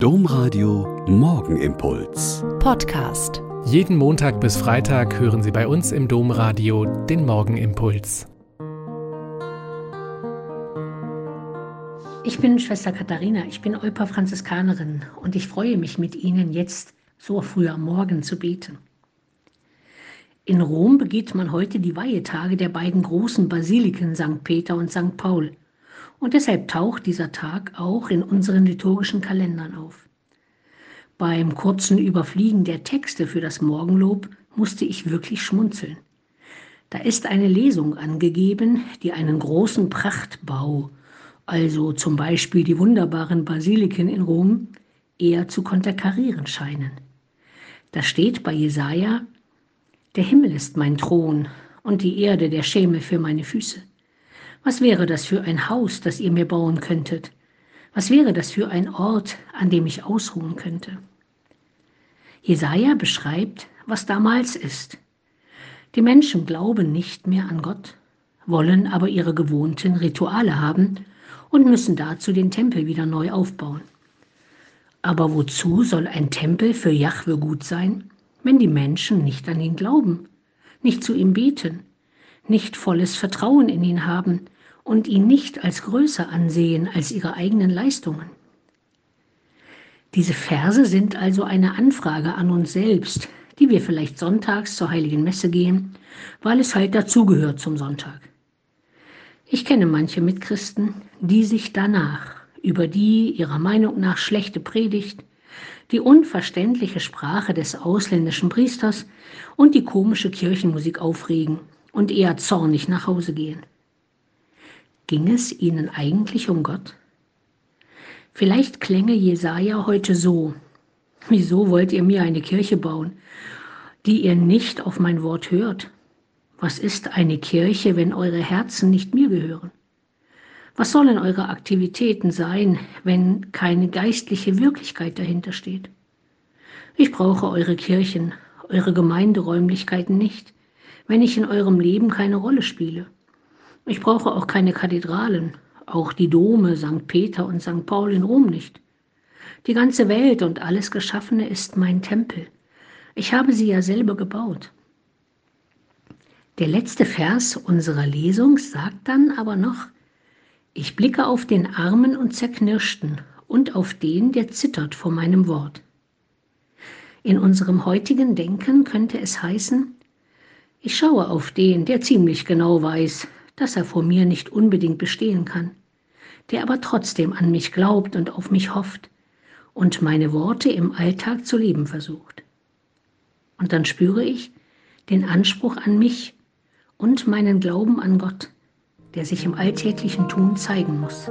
Domradio Morgenimpuls. Podcast. Jeden Montag bis Freitag hören Sie bei uns im Domradio den Morgenimpuls. Ich bin Schwester Katharina, ich bin Eupa Franziskanerin und ich freue mich mit Ihnen jetzt so früh am Morgen zu beten. In Rom begeht man heute die Weihetage der beiden großen Basiliken St. Peter und St. Paul. Und deshalb taucht dieser Tag auch in unseren liturgischen Kalendern auf. Beim kurzen Überfliegen der Texte für das Morgenlob musste ich wirklich schmunzeln. Da ist eine Lesung angegeben, die einen großen Prachtbau, also zum Beispiel die wunderbaren Basiliken in Rom, eher zu konterkarieren scheinen. Da steht bei Jesaja: Der Himmel ist mein Thron und die Erde der Schemel für meine Füße. Was wäre das für ein Haus, das ihr mir bauen könntet? Was wäre das für ein Ort, an dem ich ausruhen könnte? Jesaja beschreibt, was damals ist. Die Menschen glauben nicht mehr an Gott, wollen aber ihre gewohnten Rituale haben und müssen dazu den Tempel wieder neu aufbauen. Aber wozu soll ein Tempel für Jahwe gut sein, wenn die Menschen nicht an ihn glauben, nicht zu ihm beten, nicht volles Vertrauen in ihn haben und ihn nicht als größer ansehen als ihre eigenen Leistungen. Diese Verse sind also eine Anfrage an uns selbst, die wir vielleicht sonntags zur heiligen Messe gehen, weil es halt dazugehört zum Sonntag. Ich kenne manche Mitchristen, die sich danach über die ihrer Meinung nach schlechte Predigt, die unverständliche Sprache des ausländischen Priesters und die komische Kirchenmusik aufregen und eher zornig nach Hause gehen. Ging es ihnen eigentlich um Gott? Vielleicht klänge Jesaja heute so: Wieso wollt ihr mir eine Kirche bauen, die ihr nicht auf mein Wort hört? Was ist eine Kirche, wenn eure Herzen nicht mir gehören? Was sollen eure Aktivitäten sein, wenn keine geistliche Wirklichkeit dahinter steht? Ich brauche eure Kirchen, eure Gemeinderäumlichkeiten nicht, wenn ich in eurem Leben keine Rolle spiele. Ich brauche auch keine Kathedralen, auch die Dome St. Peter und St. Paul in Rom nicht. Die ganze Welt und alles Geschaffene ist mein Tempel. Ich habe sie ja selber gebaut. Der letzte Vers unserer Lesung sagt dann aber noch, ich blicke auf den Armen und Zerknirschten und auf den, der zittert vor meinem Wort. In unserem heutigen Denken könnte es heißen, ich schaue auf den, der ziemlich genau weiß, dass er vor mir nicht unbedingt bestehen kann, der aber trotzdem an mich glaubt und auf mich hofft und meine Worte im Alltag zu leben versucht. Und dann spüre ich den Anspruch an mich und meinen Glauben an Gott, der sich im alltäglichen Tun zeigen muss.